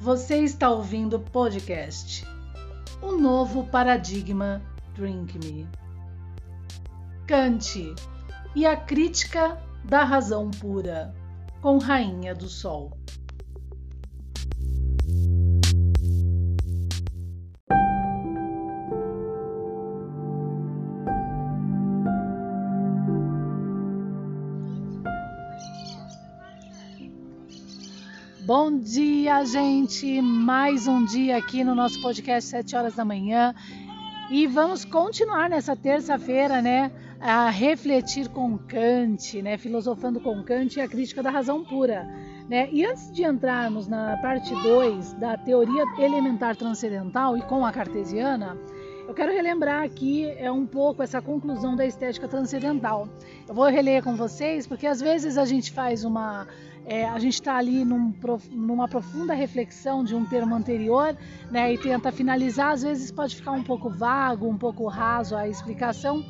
Você está ouvindo o podcast O Novo Paradigma Drink Me. Kant e a Crítica da Razão Pura, com Rainha do Sol. Bom dia, gente! Mais um dia aqui no nosso podcast 7 horas da manhã. E vamos continuar nessa terça-feira, né, a refletir com Kant, né, filosofando com Kant e a crítica da razão pura, né? E antes de entrarmos na parte 2 da teoria elementar transcendental e com a cartesiana, eu quero relembrar aqui é um pouco essa conclusão da estética transcendental. Eu vou reler com vocês porque às vezes a gente faz uma é, a gente está ali num, numa profunda reflexão de um termo anterior né, e tenta finalizar, às vezes pode ficar um pouco vago, um pouco raso a explicação.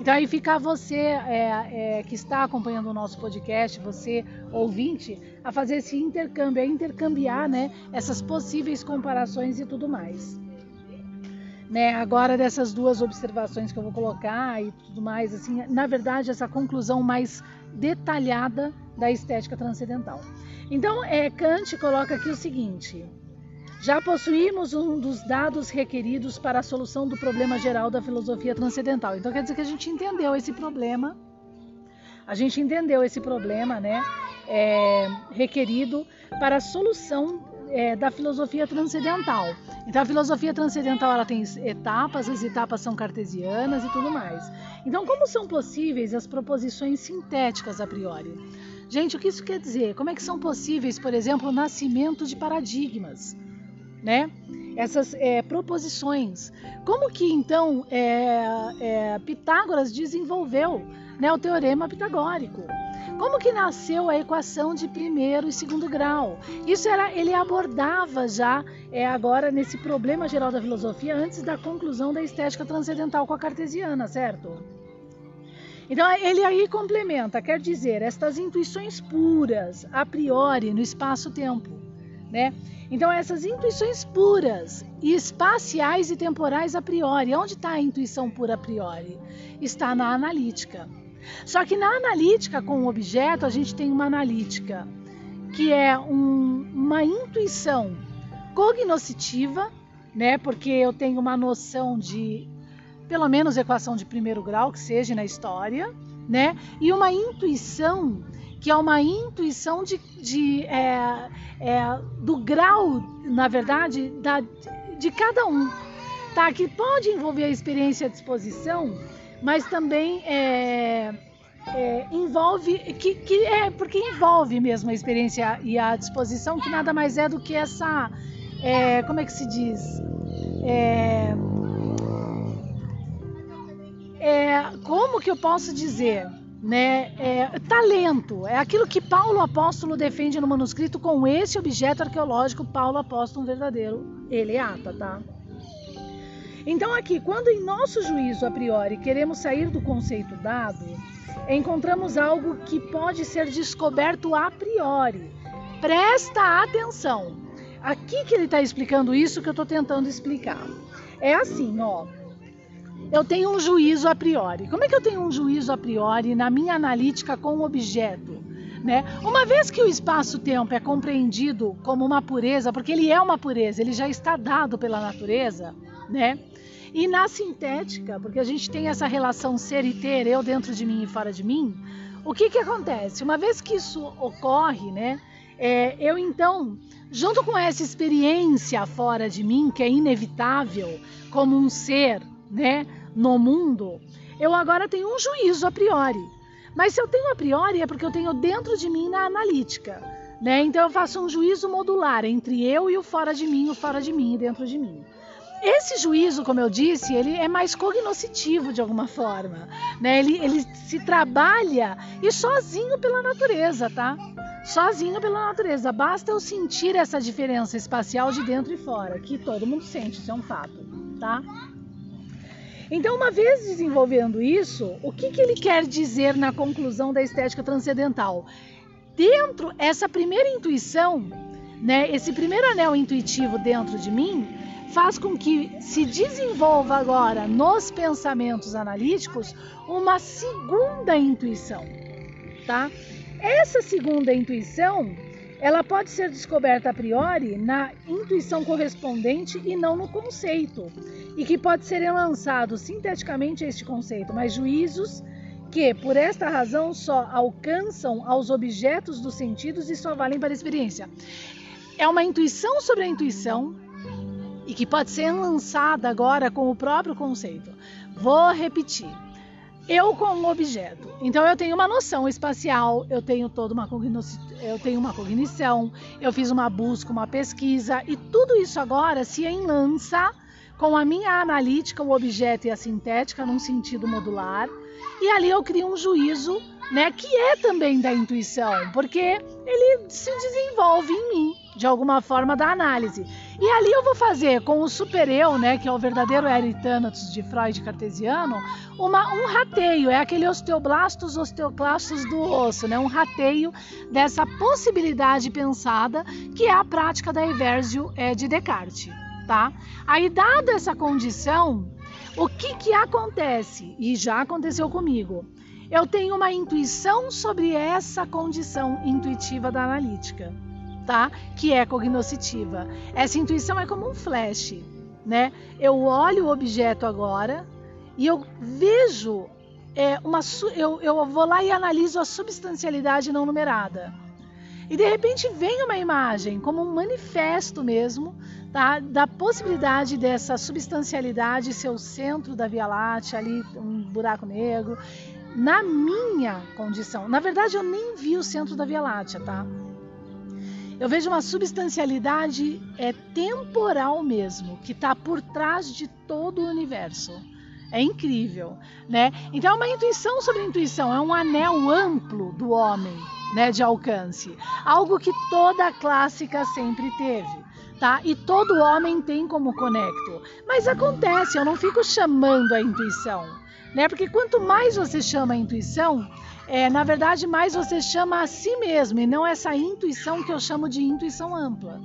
Então aí fica você é, é, que está acompanhando o nosso podcast, você ouvinte, a fazer esse intercâmbio, a intercambiar né, essas possíveis comparações e tudo mais. Né, agora dessas duas observações que eu vou colocar e tudo mais, assim, na verdade essa conclusão mais detalhada da estética transcendental. Então, é, Kant coloca aqui o seguinte: já possuímos um dos dados requeridos para a solução do problema geral da filosofia transcendental. Então, quer dizer que a gente entendeu esse problema, a gente entendeu esse problema, né, é, requerido para a solução é, da filosofia transcendental. Então a filosofia transcendental ela tem etapas, as etapas são cartesianas e tudo mais. Então como são possíveis as proposições sintéticas a priori? Gente, o que isso quer dizer? Como é que são possíveis, por exemplo, o nascimento de paradigmas, né? Essas é, proposições. Como que então é, é, Pitágoras desenvolveu né, o teorema pitagórico? Como que nasceu a equação de primeiro e segundo grau? Isso era, ele abordava já é, agora nesse problema geral da filosofia antes da conclusão da estética transcendental com a cartesiana, certo? Então ele aí complementa, quer dizer, estas intuições puras, a priori, no espaço-tempo, né? Então essas intuições puras e espaciais e temporais a priori, onde está a intuição pura a priori? Está na analítica. Só que na analítica com o objeto, a gente tem uma analítica que é um, uma intuição cognoscitiva, né? Porque eu tenho uma noção de pelo menos equação de primeiro grau que seja na história, né? E uma intuição que é uma intuição de, de é, é, do grau, na verdade, da, de cada um, tá? Que pode envolver a experiência à disposição mas também é, é, envolve que, que é porque envolve mesmo a experiência e a disposição que nada mais é do que essa é, como é que se diz? É, é, como que eu posso dizer né, é, talento, é aquilo que Paulo Apóstolo defende no manuscrito com esse objeto arqueológico, Paulo Apóstolo verdadeiro, ele é ata, tá? Então, aqui, quando em nosso juízo a priori queremos sair do conceito dado, encontramos algo que pode ser descoberto a priori. Presta atenção. Aqui que ele está explicando isso que eu estou tentando explicar. É assim, ó. Eu tenho um juízo a priori. Como é que eu tenho um juízo a priori na minha analítica com o objeto? Né? Uma vez que o espaço-tempo é compreendido como uma pureza, porque ele é uma pureza, ele já está dado pela natureza, né? E na sintética, porque a gente tem essa relação ser e ter, eu dentro de mim e fora de mim, o que, que acontece? Uma vez que isso ocorre, né, é, eu então, junto com essa experiência fora de mim, que é inevitável como um ser né, no mundo, eu agora tenho um juízo a priori. Mas se eu tenho a priori é porque eu tenho dentro de mim na analítica. Né? Então eu faço um juízo modular entre eu e o fora de mim, o fora de mim e dentro de mim. Esse juízo, como eu disse, ele é mais cognoscitivo de alguma forma, né? Ele, ele se trabalha e sozinho pela natureza, tá? Sozinho pela natureza. Basta eu sentir essa diferença espacial de dentro e fora, que todo mundo sente, isso é um fato, tá? Então, uma vez desenvolvendo isso, o que, que ele quer dizer na conclusão da estética transcendental? Dentro, essa primeira intuição né? Esse primeiro anel intuitivo dentro de mim faz com que se desenvolva agora nos pensamentos analíticos uma segunda intuição, tá? Essa segunda intuição, ela pode ser descoberta a priori na intuição correspondente e não no conceito, e que pode ser lançado sinteticamente este conceito, mas juízos que, por esta razão, só alcançam aos objetos dos sentidos e só valem para a experiência. É uma intuição sobre a intuição e que pode ser lançada agora com o próprio conceito. Vou repetir eu como objeto. Então eu tenho uma noção espacial, eu tenho toda uma eu tenho uma cognição, eu fiz uma busca, uma pesquisa e tudo isso agora se enlança com a minha analítica, o objeto e a sintética num sentido modular. E ali eu crio um juízo, né, que é também da intuição, porque ele se desenvolve em mim de alguma forma da análise. E ali eu vou fazer com o super-eu, né, que é o verdadeiro eritânatos de Freud cartesiano, uma, um rateio, é aquele osteoblastos, osteoclastos do osso, né, um rateio dessa possibilidade pensada que é a prática da Eversio é, de Descartes, tá? Aí, dada essa condição, o que que acontece? E já aconteceu comigo. Eu tenho uma intuição sobre essa condição intuitiva da analítica tá? Que é cognoscitiva. Essa intuição é como um flash, né? Eu olho o objeto agora e eu vejo é, uma eu, eu vou lá e analiso a substancialidade não numerada. E de repente vem uma imagem, como um manifesto mesmo, tá? da possibilidade dessa substancialidade ser o centro da Via Láctea, ali um buraco negro, na minha condição. Na verdade, eu nem vi o centro da Via Láctea, tá? Eu vejo uma substancialidade é temporal mesmo, que está por trás de todo o universo. É incrível, né? Então, é uma intuição sobre intuição, é um anel amplo do homem, né, de alcance. Algo que toda a clássica sempre teve. Tá? E todo homem tem como conecto. Mas acontece, eu não fico chamando a intuição, né? Porque quanto mais você chama a intuição, é, na verdade, mais você chama a si mesmo e não essa intuição que eu chamo de intuição ampla,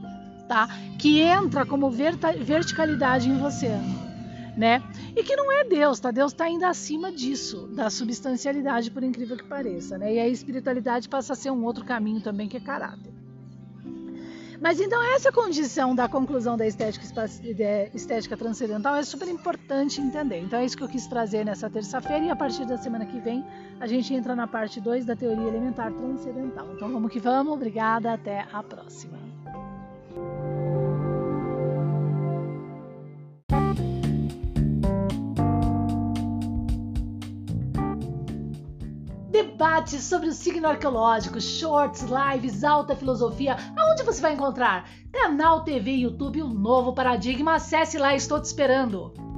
tá? Que entra como verticalidade em você, né? E que não é Deus, tá? Deus está ainda acima disso, da substancialidade, por incrível que pareça, né? E a espiritualidade passa a ser um outro caminho também que é caráter. Mas então essa condição da conclusão da estética, estética transcendental é super importante entender. Então é isso que eu quis trazer nessa terça-feira e a partir da semana que vem a gente entra na parte 2 da teoria elementar transcendental. Então vamos que vamos, obrigada, até a próxima. Debates sobre o signo arqueológico, shorts, lives, alta filosofia. Aonde você vai encontrar? Canal TV YouTube, um novo paradigma. Acesse lá, estou te esperando.